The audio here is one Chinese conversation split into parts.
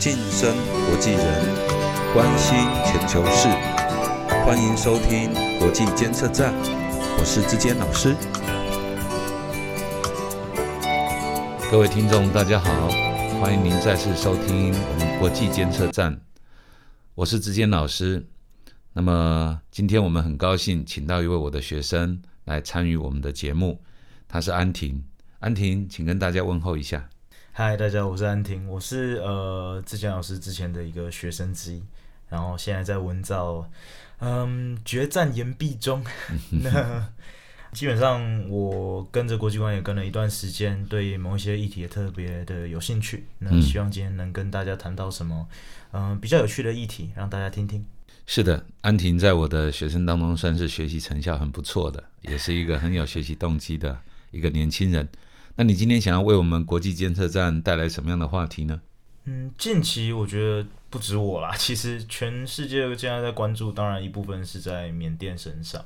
晋升国际人，关心全球事，欢迎收听国际监测站，我是志坚老师。各位听众，大家好，欢迎您再次收听我们国际监测站，我是志坚老师。那么今天我们很高兴请到一位我的学生来参与我们的节目，他是安婷。安婷，请跟大家问候一下。嗨，大家好，我是安婷，我是呃志强老师之前的一个学生之一，然后现在在文藻，嗯，决战岩壁中。那基本上我跟着国际观也跟了一段时间，对某一些议题也特别的有兴趣。那希望今天能跟大家谈到什么，嗯，比较有趣的议题，让大家听听。是的，安婷在我的学生当中算是学习成效很不错的，也是一个很有学习动机的一个年轻人。那你今天想要为我们国际监测站带来什么样的话题呢？嗯，近期我觉得不止我啦，其实全世界现在在关注，当然一部分是在缅甸身上。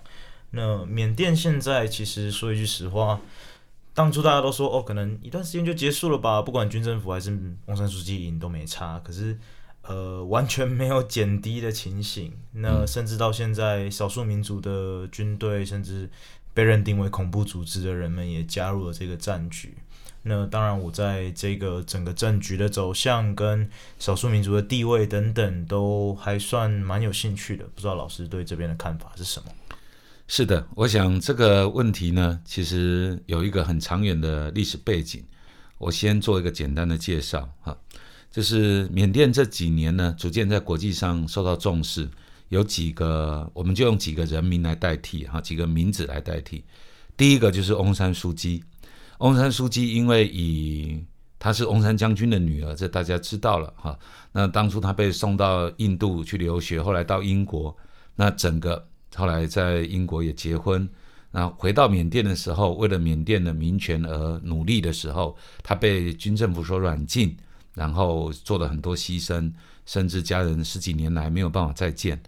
那缅甸现在其实说一句实话，当初大家都说哦，可能一段时间就结束了吧，不管军政府还是翁山书记赢都没差。可是。呃，完全没有减低的情形。那甚至到现在，少数民族的军队，甚至被认定为恐怖组织的人们，也加入了这个战局。那当然，我在这个整个战局的走向跟少数民族的地位等等，都还算蛮有兴趣的。不知道老师对这边的看法是什么？是的，我想这个问题呢，其实有一个很长远的历史背景。我先做一个简单的介绍哈。就是缅甸这几年呢，逐渐在国际上受到重视。有几个，我们就用几个人名来代替哈，几个名字来代替。第一个就是翁山书记。翁山书记因为以他是翁山将军的女儿，这大家知道了哈。那当初他被送到印度去留学，后来到英国，那整个后来在英国也结婚。那回到缅甸的时候，为了缅甸的民权而努力的时候，他被军政府所软禁。然后做了很多牺牲，甚至家人十几年来没有办法再见，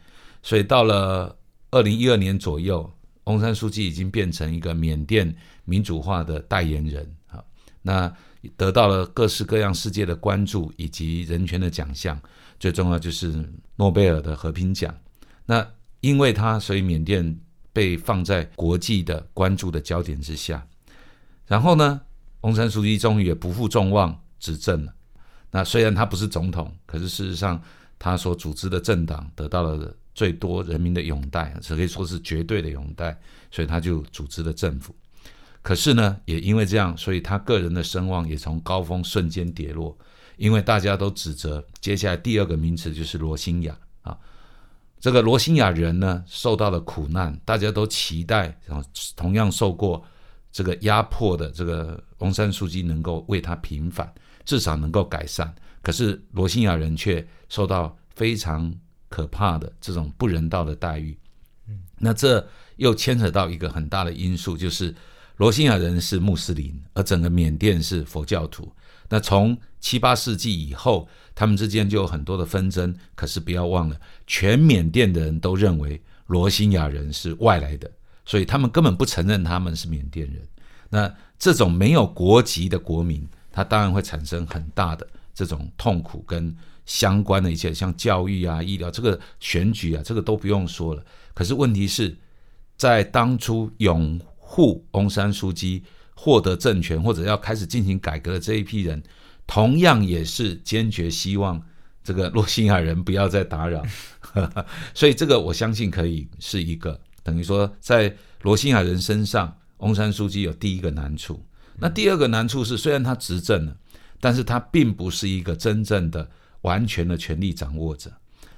所以到了二零一二年左右，翁山书记已经变成一个缅甸民主化的代言人啊，那得到了各式各样世界的关注以及人权的奖项，最重要就是诺贝尔的和平奖。那因为他，所以缅甸被放在国际的关注的焦点之下。然后呢，翁山书记终于也不负众望执政了。那虽然他不是总统，可是事实上他所组织的政党得到了最多人民的拥戴，只可以说是绝对的拥戴，所以他就组织了政府。可是呢，也因为这样，所以他个人的声望也从高峰瞬间跌落，因为大家都指责接下来第二个名词就是罗兴亚啊，这个罗兴亚人呢受到了苦难，大家都期待啊同样受过这个压迫的这个翁山书记能够为他平反。至少能够改善，可是罗兴亚人却受到非常可怕的这种不人道的待遇。嗯，那这又牵扯到一个很大的因素，就是罗兴亚人是穆斯林，而整个缅甸是佛教徒。那从七八世纪以后，他们之间就有很多的纷争。可是不要忘了，全缅甸的人都认为罗兴亚人是外来的，所以他们根本不承认他们是缅甸人。那这种没有国籍的国民。他当然会产生很大的这种痛苦跟相关的一切，像教育啊、医疗、这个选举啊，这个都不用说了。可是问题是，在当初拥护翁山书记获得政权或者要开始进行改革的这一批人，同样也是坚决希望这个洛兴亚人不要再打扰。所以这个我相信可以是一个等于说，在罗兴亚人身上，翁山书记有第一个难处。那第二个难处是，虽然他执政了，但是他并不是一个真正的完全的权力掌握者。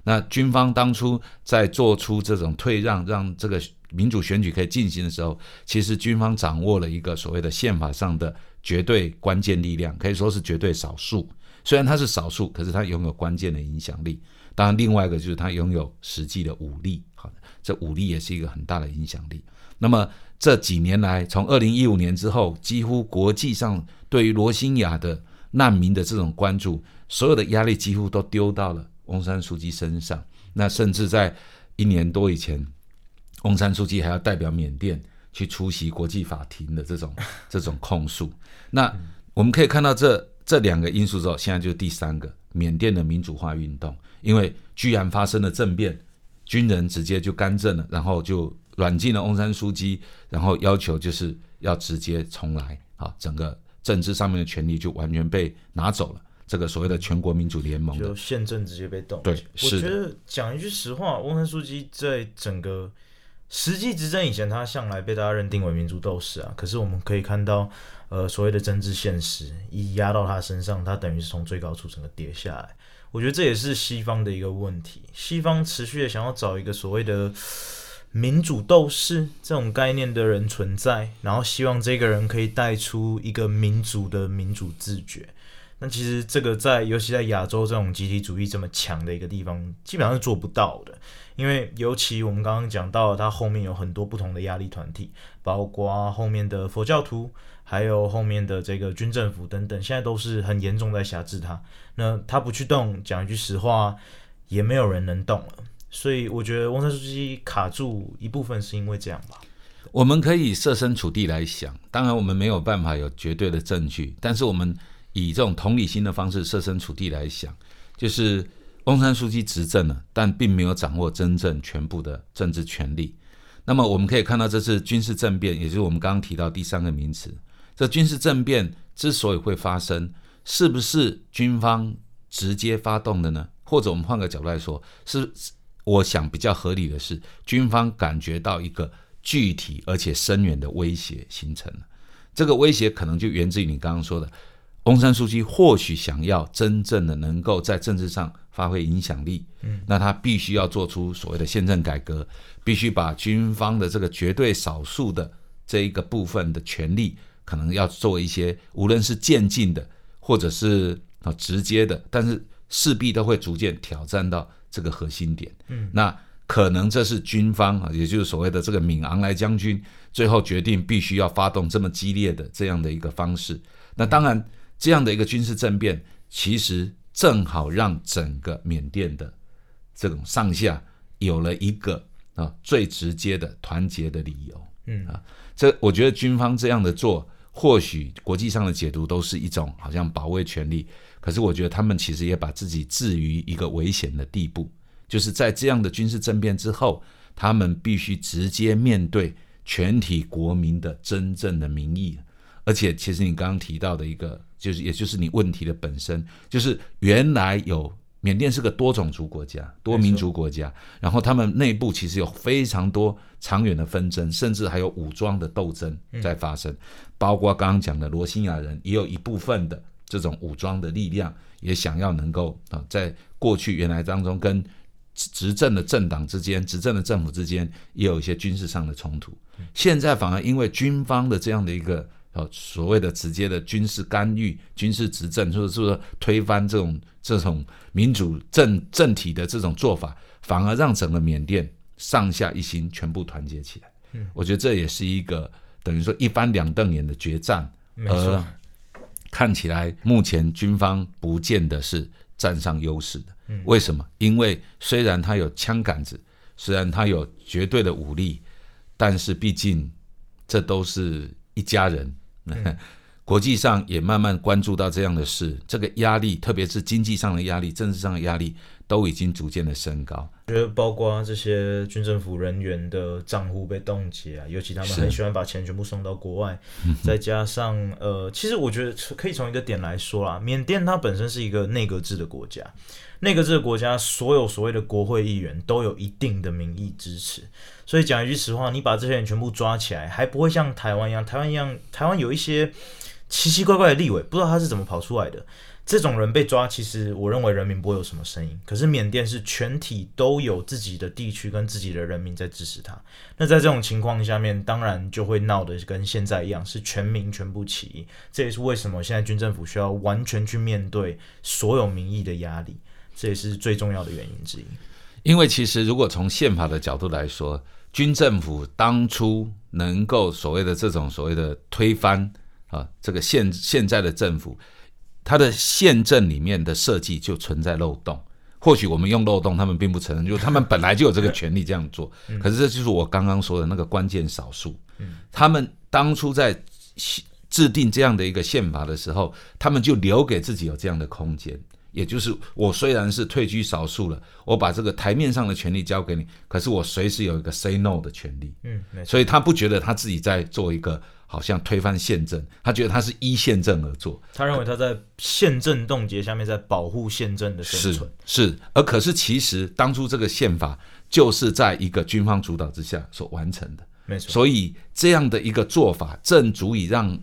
那军方当初在做出这种退让，让这个民主选举可以进行的时候，其实军方掌握了一个所谓的宪法上的绝对关键力量，可以说是绝对少数。虽然他是少数，可是他拥有关键的影响力。当然，另外一个就是他拥有实际的武力，好，这武力也是一个很大的影响力。那么这几年来，从二零一五年之后，几乎国际上对于罗兴亚的难民的这种关注，所有的压力几乎都丢到了翁山书记身上。那甚至在一年多以前，翁山书记还要代表缅甸去出席国际法庭的这种 这种控诉。那我们可以看到这这两个因素之后，现在就是第三个，缅甸的民主化运动，因为居然发生了政变，军人直接就干政了，然后就软禁了翁山书记，然后要求就是要直接重来，啊，整个政治上面的权利就完全被拿走了。这个所谓的全国民主联盟就宪政直接被动。对，我觉得讲一句实话，翁山书记在整个实际执政以前，他向来被大家认定为民主斗士啊。可是我们可以看到，呃，所谓的政治现实一压到他身上，他等于是从最高处整个跌下来。我觉得这也是西方的一个问题，西方持续的想要找一个所谓的民主斗士这种概念的人存在，然后希望这个人可以带出一个民族的民主自觉。那其实这个在，尤其在亚洲这种集体主义这么强的一个地方，基本上是做不到的。因为尤其我们刚刚讲到，它后面有很多不同的压力团体，包括后面的佛教徒，还有后面的这个军政府等等，现在都是很严重在辖制它。那他不去动，讲一句实话，也没有人能动了。所以我觉得翁山书记卡住一部分是因为这样吧。我们可以设身处地来想，当然我们没有办法有绝对的证据，但是我们。以这种同理心的方式设身处地来想，就是翁山书记执政了，但并没有掌握真正全部的政治权力。那么我们可以看到，这次军事政变，也就是我们刚刚提到第三个名词。这军事政变之所以会发生，是不是军方直接发动的呢？或者我们换个角度来说，是我想比较合理的是，军方感觉到一个具体而且深远的威胁形成了。这个威胁可能就源自于你刚刚说的。翁山书记或许想要真正的能够在政治上发挥影响力，嗯，那他必须要做出所谓的宪政改革，必须把军方的这个绝对少数的这一个部分的权利，可能要做一些无论是渐进的或者是啊直接的，但是势必都会逐渐挑战到这个核心点，嗯，那可能这是军方啊，也就是所谓的这个敏昂莱将军最后决定必须要发动这么激烈的这样的一个方式，那当然。这样的一个军事政变，其实正好让整个缅甸的这种上下有了一个啊最直接的团结的理由。嗯啊，这我觉得军方这样的做，或许国际上的解读都是一种好像保卫权力，可是我觉得他们其实也把自己置于一个危险的地步，就是在这样的军事政变之后，他们必须直接面对全体国民的真正的民意。而且，其实你刚刚提到的一个，就是也就是你问题的本身，就是原来有缅甸是个多种族国家、多民族国家，然后他们内部其实有非常多长远的纷争，甚至还有武装的斗争在发生。包括刚刚讲的罗兴亚人，也有一部分的这种武装的力量，也想要能够啊，在过去原来当中跟执政的政党之间、执政的政府之间也有一些军事上的冲突。现在反而因为军方的这样的一个。呃，所谓的直接的军事干预、军事执政，或者说推翻这种这种民主政政体的这种做法，反而让整个缅甸上下一心，全部团结起来。嗯，我觉得这也是一个等于说一翻两瞪眼的决战。而看起来目前军方不见得是占上优势的。嗯，为什么？因为虽然他有枪杆子，虽然他有绝对的武力，但是毕竟这都是一家人。国际上也慢慢关注到这样的事，这个压力，特别是经济上的压力、政治上的压力，都已经逐渐的升高。觉得包括这些军政府人员的账户被冻结啊，尤其他们很喜欢把钱全部送到国外，再加上呃，其实我觉得可以从一个点来说啦，缅甸它本身是一个内阁制的国家。内阁制的国家，所有所谓的国会议员都有一定的民意支持，所以讲一句实话，你把这些人全部抓起来，还不会像台湾一样，台湾一样，台湾有一些奇奇怪怪的立委，不知道他是怎么跑出来的。这种人被抓，其实我认为人民不会有什么声音。可是缅甸是全体都有自己的地区跟自己的人民在支持他，那在这种情况下面，当然就会闹得跟现在一样，是全民全部起义。这也是为什么现在军政府需要完全去面对所有民意的压力。这也是最重要的原因之一，因为其实如果从宪法的角度来说，军政府当初能够所谓的这种所谓的推翻啊，这个现现在的政府，它的宪政里面的设计就存在漏洞。或许我们用漏洞，他们并不承认，就是他们本来就有这个权利这样做。可是这就是我刚刚说的那个关键少数。他们当初在制定这样的一个宪法的时候，他们就留给自己有这样的空间。也就是我虽然是退居少数了，我把这个台面上的权利交给你，可是我随时有一个 say no 的权利。嗯，所以他不觉得他自己在做一个好像推翻宪政，他觉得他是依宪政而做。他认为他在宪政冻结下面在保护宪政的生是存。是，而可是其实当初这个宪法就是在一个军方主导之下所完成的，没错，所以这样的一个做法正足以让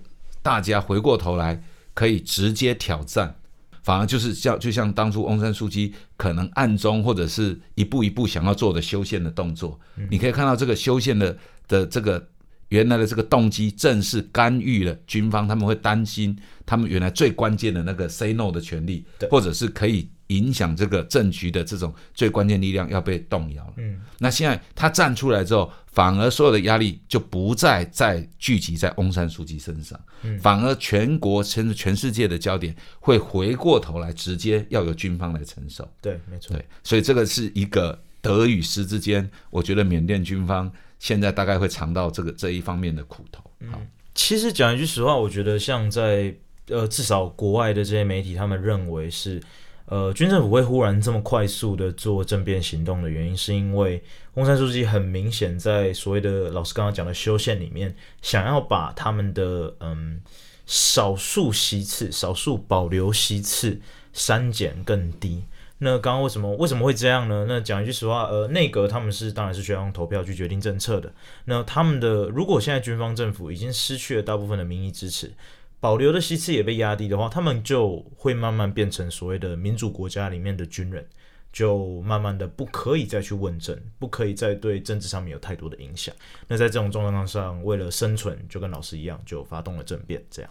大家回过头来可以直接挑战。反而就是像就像当初翁山书记可能暗中或者是一步一步想要做的修宪的动作，你可以看到这个修宪的的这个原来的这个动机，正是干预了军方，他们会担心他们原来最关键的那个 say no 的权利，或者是可以影响这个政局的这种最关键力量要被动摇了。嗯，那现在他站出来之后，反而所有的压力就不再再聚集在翁山书记身上，反而全国甚至全世界的焦点会回过头来，直接要由军方来承受。对，没错，对，所以这个是一个得与失之间，我觉得缅甸军方现在大概会尝到这个这一方面的苦头。好，其实讲一句实话，我觉得像在呃，至少国外的这些媒体，他们认为是呃，军政府会忽然这么快速的做政变行动的原因，是因为翁山书记很明显在所谓的老师刚刚讲的修宪里面，想要把他们的嗯少数席次、少数保留席次删减更低。那刚刚为什么为什么会这样呢？那讲一句实话，呃，内阁他们是当然是需要用投票去决定政策的。那他们的如果现在军方政府已经失去了大部分的民意支持，保留的席次也被压低的话，他们就会慢慢变成所谓的民主国家里面的军人，就慢慢的不可以再去问政，不可以再对政治上面有太多的影响。那在这种状况上，为了生存，就跟老师一样，就发动了政变。这样，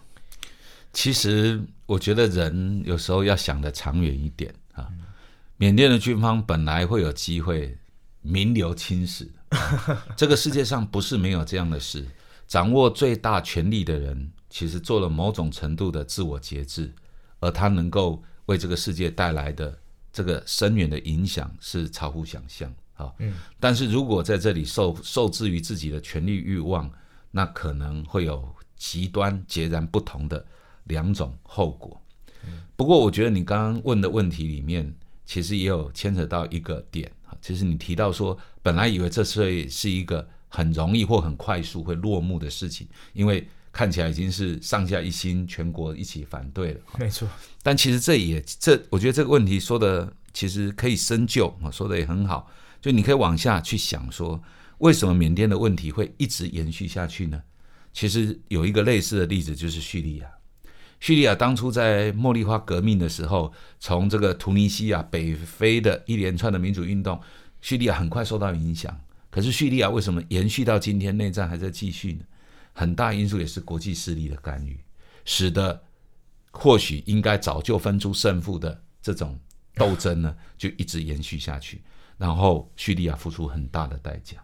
其实我觉得人有时候要想的长远一点啊。缅甸的军方本来会有机会名留青史的，这个世界上不是没有这样的事。掌握最大权力的人，其实做了某种程度的自我节制，而他能够为这个世界带来的这个深远的影响是超乎想象啊。嗯，但是如果在这里受受制于自己的权力欲望，那可能会有极端截然不同的两种后果。不过，我觉得你刚刚问的问题里面，其实也有牵扯到一个点啊，其实你提到说，本来以为这是是一个很容易或很快速会落幕的事情，因为看起来已经是上下一心，全国一起反对了。没错，但其实这也这，我觉得这个问题说的其实可以深究啊，说的也很好。就你可以往下去想说，为什么缅甸的问题会一直延续下去呢？其实有一个类似的例子，就是叙利亚。叙利亚当初在茉莉花革命的时候，从这个突尼西亚北非的一连串的民主运动，叙利亚很快受到影响。可是叙利亚为什么延续到今天，内战还在继续呢？很大因素也是国际势力的干预，使得或许应该早就分出胜负的这种斗争呢，就一直延续下去。然后叙利亚付出很大的代价。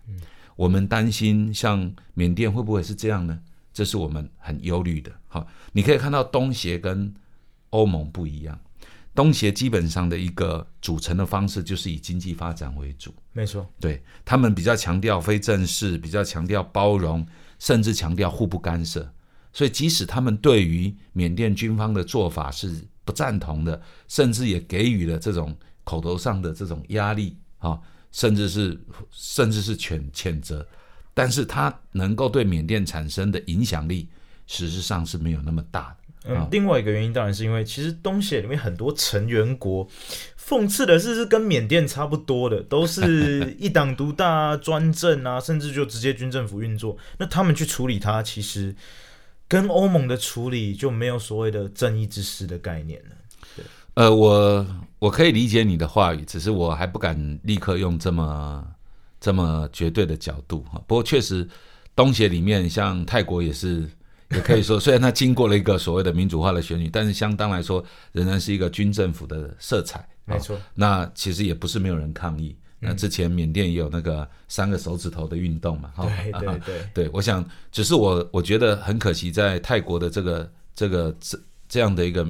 我们担心像缅甸会不会是这样呢？这是我们很忧虑的。好，你可以看到东协跟欧盟不一样，东协基本上的一个组成的方式就是以经济发展为主，没错，对他们比较强调非正式，比较强调包容，甚至强调互不干涉。所以，即使他们对于缅甸军方的做法是不赞同的，甚至也给予了这种口头上的这种压力啊，甚至是甚至是谴谴责，但是他能够对缅甸产生的影响力，实质上是没有那么大的。嗯，另外一个原因当然是因为，其实东协里面很多成员国，讽刺的是是跟缅甸差不多的，都是一党独大、啊、专政啊，甚至就直接军政府运作。那他们去处理它，其实跟欧盟的处理就没有所谓的正义之师的概念了。呃，我我可以理解你的话语，只是我还不敢立刻用这么这么绝对的角度哈。不过确实，东协里面像泰国也是，也可以说，虽然它经过了一个所谓的民主化的选举，但是相当来说，仍然是一个军政府的色彩。没错，那其实也不是没有人抗议。那之前缅甸也有那个三个手指头的运动嘛，哈，对 对对，对，我想只是我我觉得很可惜，在泰国的这个这个这这样的一个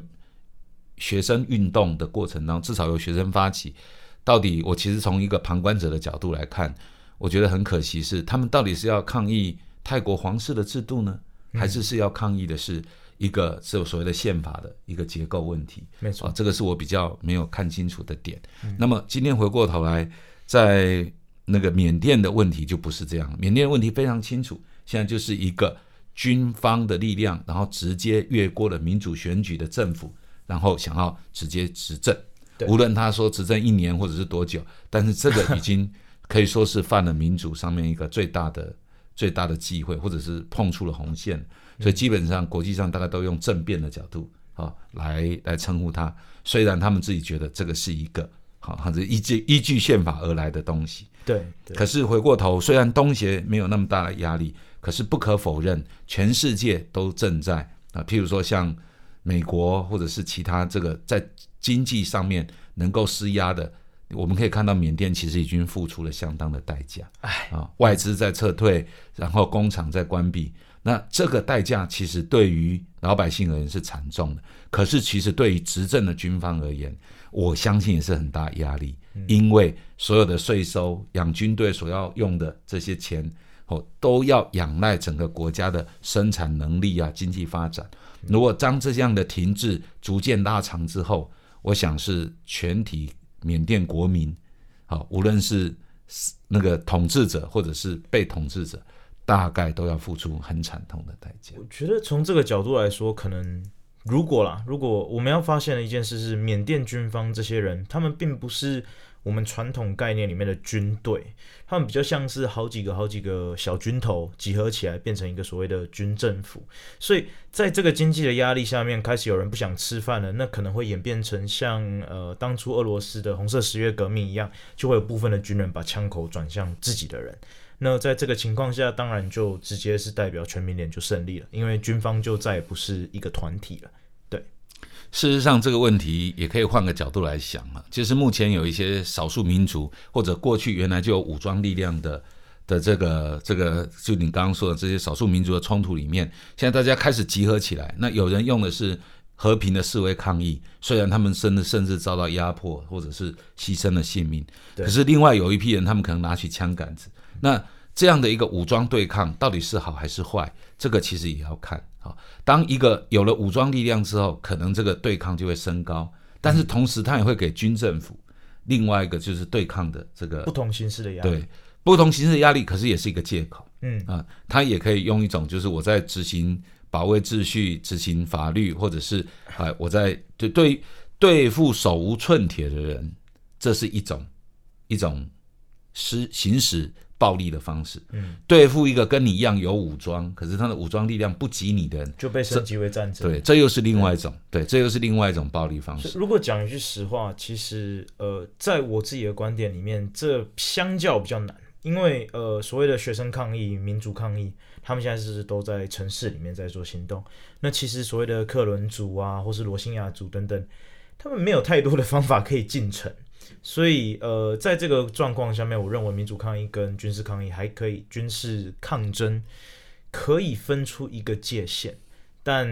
学生运动的过程当中，至少由学生发起，到底我其实从一个旁观者的角度来看，我觉得很可惜是他们到底是要抗议泰国皇室的制度呢，还是是要抗议的是一个是所谓的宪法的一个结构问题。没错啊，，这个是我比较没有看清楚的点。那么今天回过头来，在那个缅甸的问题就不是这样，缅甸的问题非常清楚，现在就是一个军方的力量，然后直接越过了民主选举的政府，然后想要直接执政。对无论他说执政一年或者是多久，但是这个已经可以说是犯了民主上面一个最大的最大的忌讳，或者是碰触了红线。所以基本上国际上大概都用政变的角度啊来来称呼他。虽然他们自己觉得这个是一个好，它是依据依据宪法而来的东西，对对可是回过头，虽然东协没有那么大的压力，可是不可否认，全世界都正在啊，譬如说像美国或者是其他这个在经济上面能够施压的，我们可以看到缅甸其实已经付出了相当的代价。哎，啊，外资在撤退，然后工厂在关闭，那这个代价其实对于老百姓而言是惨重的，可是其实对于执政的军方而言，我相信也是很大压力，因为所有的税收、养军队所要用的这些钱，哦，都要仰赖整个国家的生产能力啊、经济发展。如果当这样的停滞逐渐拉长之后，我想是全体缅甸国民，好，无论是那个统治者或者是被统治者，大概都要付出很惨痛的代价。我觉得从这个角度来说，可能如果啦，如果我们要发现的一件事是，缅甸军方这些人，他们并不是我们传统概念里面的军队，他们比较像是好几个好几个小军头集合起来，变成一个所谓的军政府。所以在这个经济的压力下面，开始有人不想吃饭了，那可能会演变成像呃当初俄罗斯的红色十月革命一样，就会有部分的军人把枪口转向自己的人。那在这个情况下，当然就直接是代表全民联就胜利了，因为军方就再也不是一个团体了。事实上，这个问题也可以换个角度来想啊，就是目前有一些少数民族或者过去原来就有武装力量的的这个这个，就你刚刚说的这些少数民族的冲突里面，现在大家开始集合起来。那有人用的是和平的示威抗议，虽然他们甚至甚至遭到压迫或者是牺牲了性命，对可是另外有一批人，他们可能拿起枪杆子。那这样的一个武装对抗到底是好还是坏？这个其实也要看。好，当一个有了武装力量之后，可能这个对抗就会升高，但是同时它也会给军政府另外一个就是对抗的这个不同形式的压力，对不同形式的压力，可是也是一个借口嗯，啊。它也可以用一种就是我在执行保卫秩序、执行法律，或者是啊我在对对对付手无寸铁的人，这是一种一种施行使暴力的方式。嗯，对付一个跟你一样有武装，可是他的武装力量不及你的人，就被升级为战争。对，这又是另外一种，对，这又是另外一种暴力方式。如果讲一句实话，其实呃，在我自己的观点里面，这相较比较难，因为呃，所谓的学生抗议、民族抗议，他们现在是都在城市里面在做行动。那其实所谓的克伦族啊，或是罗兴亚族等等，他们没有太多的方法可以进城。所以，呃，在这个状况下面，我认为民主抗议跟军事抗议还可以，军事抗争可以分出一个界限。但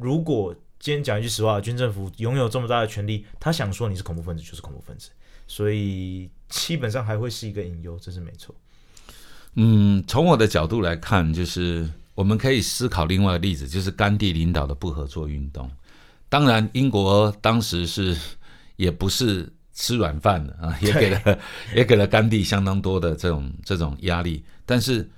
如果今天讲一句实话，军政府拥有这么大的权力，他想说你是恐怖分子就是恐怖分子，所以基本上还会是一个隐忧，这是没错。嗯，从我的角度来看，就是我们可以思考另外一个例子，就是甘地领导的不合作运动。当然，英国当时是也不是吃软饭的啊，也给了 也给了甘地相当多的这种这种压力。但是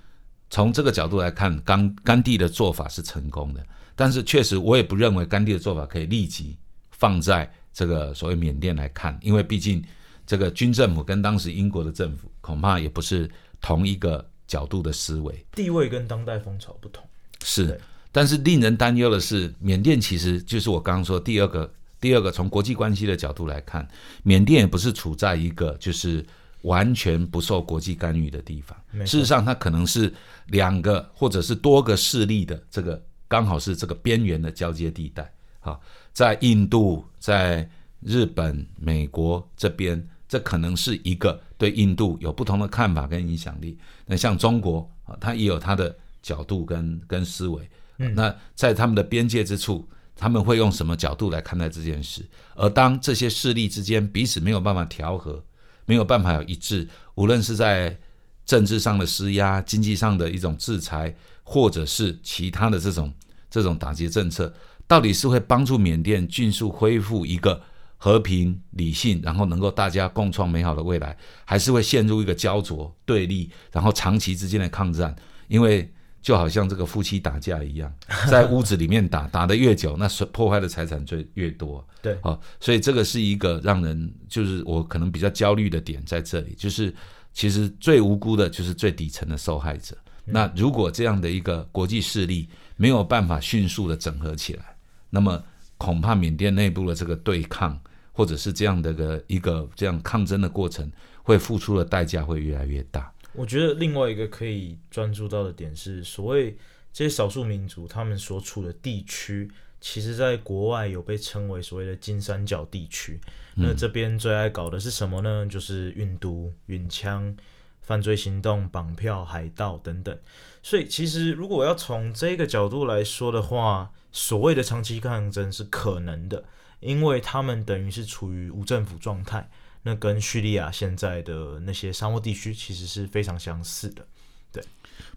从这个角度来看，甘甘地的做法是成功的。但是确实，我也不认为甘地的做法可以立即放在这个所谓缅甸来看，因为毕竟这个军政府跟当时英国的政府恐怕也不是同一个角度的思维。地位跟当代风潮不同，是对，但是令人担忧的是，缅甸其实就是我刚刚说第二个，第二个从国际关系的角度来看，缅甸也不是处在一个就是完全不受国际干预的地方。事实上，它可能是两个或者是多个势力的这个刚好是这个边缘的交接地带。好，在印度、在日本、美国这边，这可能是一个对印度有不同的看法跟影响力。那像中国啊，它也有它的角度跟跟思维。那在他们的边界之处，他们会用什么角度来看待这件事？而当这些势力之间彼此没有办法调和，没有办法有一致，无论是在政治上的施压、经济上的一种制裁，或者是其他的这种这种打击政策，到底是会帮助缅甸迅速恢复一个和平、理性，然后能够大家共创美好的未来，还是会陷入一个焦灼、对立，然后长期之间的抗战？因为就好像这个夫妻打架一样，在屋子里面打，打得越久，那破坏的财产就越多。对，哦，所以这个是一个让人就是我可能比较焦虑的点在这里，就是其实最无辜的就是最底层的受害者。那如果这样的一个国际势力没有办法迅速的整合起来，那么恐怕缅甸内部的这个对抗，或者是这样的个一个这样抗争的过程，会付出的代价会越来越大。我觉得另外一个可以专注到的点是，所谓这些少数民族他们所处的地区，其实在国外有被称为所谓的金三角地区。那这边最爱搞的是什么呢？就是运毒、运枪、犯罪行动、绑票、海盗等等。所以，其实如果要从这个角度来说的话，所谓的长期抗争是可能的，因为他们等于是处于无政府状态。那跟叙利亚现在的那些沙漠地区其实是非常相似的，对。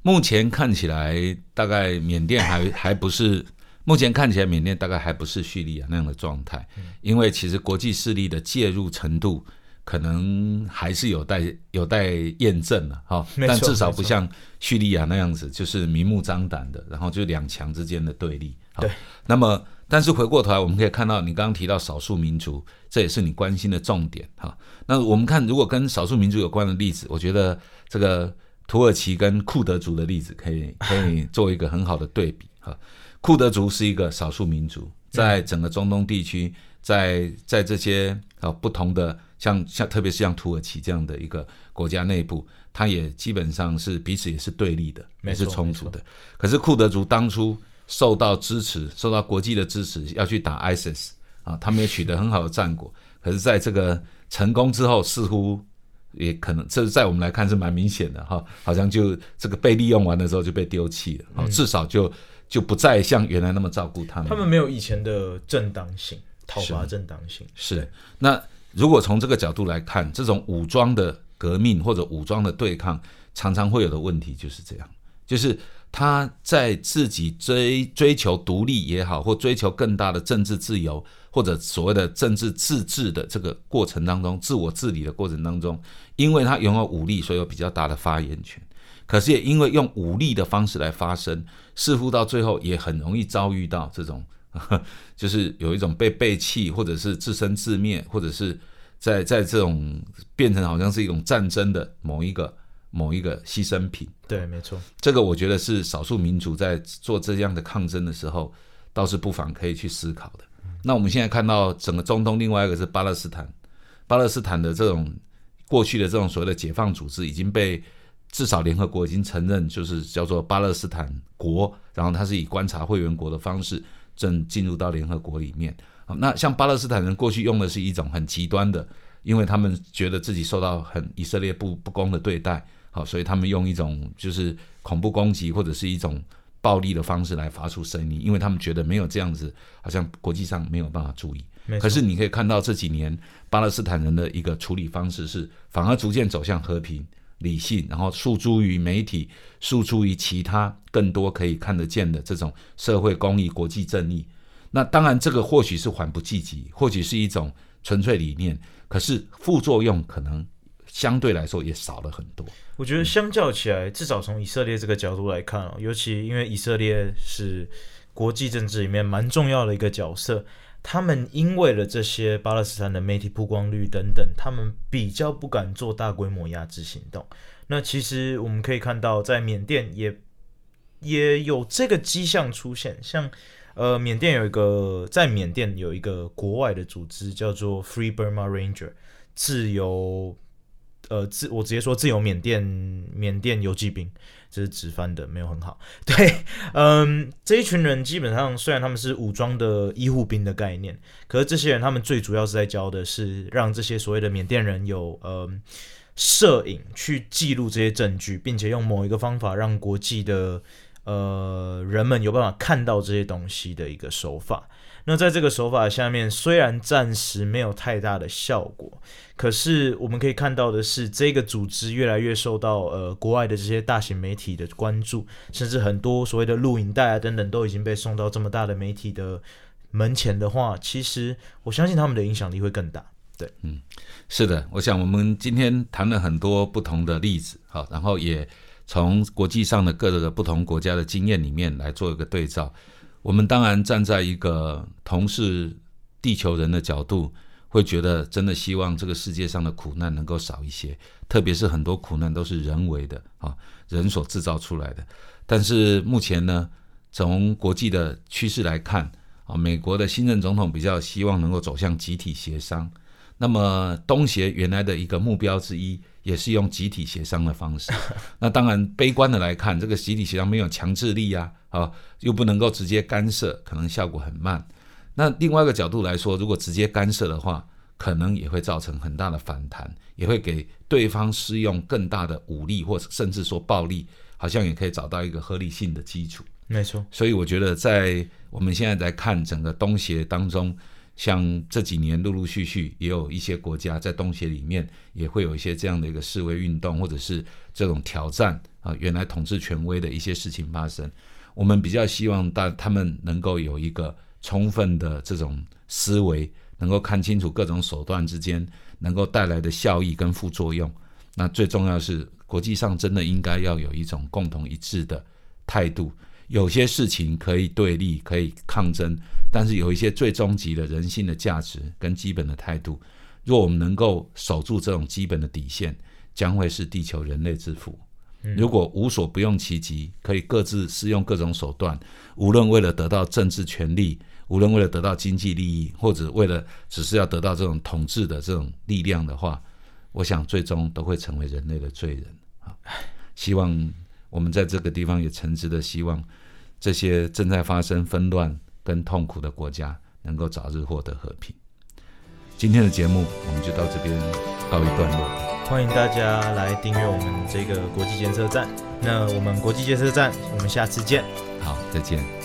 目前看起来，大概缅甸还 还不是，目前看起来缅甸大概还不是叙利亚那样的状态，因为其实国际势力的介入程度可能还是有待有待验证了，哈。但至少不像叙利亚那样子，就是明目张胆的，然后就两强之间的对立。对。那么。但是回过头来，我们可以看到，你刚刚提到少数民族，这也是你关心的重点哈。那我们看，如果跟少数民族有关的例子，我觉得这个土耳其跟库德族的例子可以可以做一个很好的对比哈。库德族是一个少数民族，在整个中东地区，在在这些啊不同的像像特别是像土耳其这样的一个国家内部，它也基本上是彼此也是对立的，也是冲突的。可是库德族当初。受到支持，受到国际的支持，要去打 ISIS 啊，他们也取得很好的战果。可是，在这个成功之后，似乎也可能，这在我们来看是蛮明显的哈，好像就这个被利用完的时候就被丢弃了，啊，至少就就不再像原来那么照顾他们。他们没有以前的正当性，讨伐正当性是。那如果从这个角度来看，这种武装的革命或者武装的对抗，常常会有的问题就是这样，就是。他在自己追追求独立也好，或追求更大的政治自由，或者所谓的政治自治的这个过程当中，自我治理的过程当中，因为他拥有武力，所以有比较大的发言权。可是也因为用武力的方式来发声，似乎到最后也很容易遭遇到这种，就是有一种被背弃，或者是自生自灭，或者是在在这种变成好像是一种战争的某一个。某一个牺牲品，对，没错，这个我觉得是少数民族在做这样的抗争的时候，倒是不妨可以去思考的。那我们现在看到整个中东，另外一个是巴勒斯坦，巴勒斯坦的这种过去的这种所谓的解放组织，已经被至少联合国已经承认，就是叫做巴勒斯坦国，然后它是以观察会员国的方式正进入到联合国里面。那像巴勒斯坦人过去用的是一种很极端的，因为他们觉得自己受到很以色列不不公的对待。好，所以他们用一种就是恐怖攻击或者是一种暴力的方式来发出声音，因为他们觉得没有这样子，好像国际上没有办法注意。可是你可以看到这几年巴勒斯坦人的一个处理方式是，反而逐渐走向和平、理性，然后诉诸于媒体，诉诸于其他更多可以看得见的这种社会公益、国际正义。那当然，这个或许是缓不济急，或许是一种纯粹理念，可是副作用可能。相对来说也少了很多。我觉得相较起来，至少从以色列这个角度来看哦，尤其因为以色列是国际政治里面蛮重要的一个角色，他们因为了这些巴勒斯坦的媒体曝光率等等，他们比较不敢做大规模压制行动。那其实我们可以看到，在缅甸也也有这个迹象出现，像呃，缅甸有一个在缅甸有一个国外的组织叫做 Free Burma Ranger，自由。呃，自我直接说，自由缅甸缅甸游击兵，这是直翻的，没有很好。对，嗯，这一群人基本上虽然他们是武装的医护兵的概念，可是这些人他们最主要是在教的是让这些所谓的缅甸人有嗯摄影去记录这些证据，并且用某一个方法让国际的呃人们有办法看到这些东西的一个手法。那在这个手法下面，虽然暂时没有太大的效果，可是我们可以看到的是，这个组织越来越受到呃国外的这些大型媒体的关注，甚至很多所谓的录影带啊等等都已经被送到这么大的媒体的门前的话，其实我相信他们的影响力会更大。对，嗯，是的，我想我们今天谈了很多不同的例子，好，然后也从国际上的各个不同国家的经验里面来做一个对照。我们当然站在一个同是地球人的角度，会觉得真的希望这个世界上的苦难能够少一些，特别是很多苦难都是人为的啊，人所制造出来的。但是目前呢，从国际的趋势来看啊，美国的新任总统比较希望能够走向集体协商。那么东协原来的一个目标之一，也是用集体协商的方式。那当然，悲观的来看，这个集体协商没有强制力呀。啊，又不能够直接干涉，可能效果很慢。那另外一个角度来说，如果直接干涉的话，可能也会造成很大的反弹，也会给对方施用更大的武力，或者甚至说暴力，好像也可以找到一个合理性的基础。没错。所以我觉得，在我们现在在看整个东协当中，像这几年陆陆续续也有一些国家在东协里面也会有一些这样的一个示威运动，或者是这种挑战啊原来统治权威的一些事情发生。我们比较希望大他们能够有一个充分的这种思维，能够看清楚各种手段之间能够带来的效益跟副作用。那最重要是国际上真的应该要有一种共同一致的态度。有些事情可以对立，可以抗争，但是有一些最终极的人性的价值跟基本的态度，若我们能够守住这种基本的底线，将会是地球人类之福。如果无所不用其极，可以各自使用各种手段，无论为了得到政治权利，无论为了得到经济利益，或者为了只是要得到这种统治的这种力量的话，我想最终都会成为人类的罪人啊！希望我们在这个地方也诚挚的希望，这些正在发生纷乱跟痛苦的国家能够早日获得和平。今天的节目我们就到这边告一段落。欢迎大家来订阅我们这个国际监测站。那我们国际监测站，我们下次见。好，再见。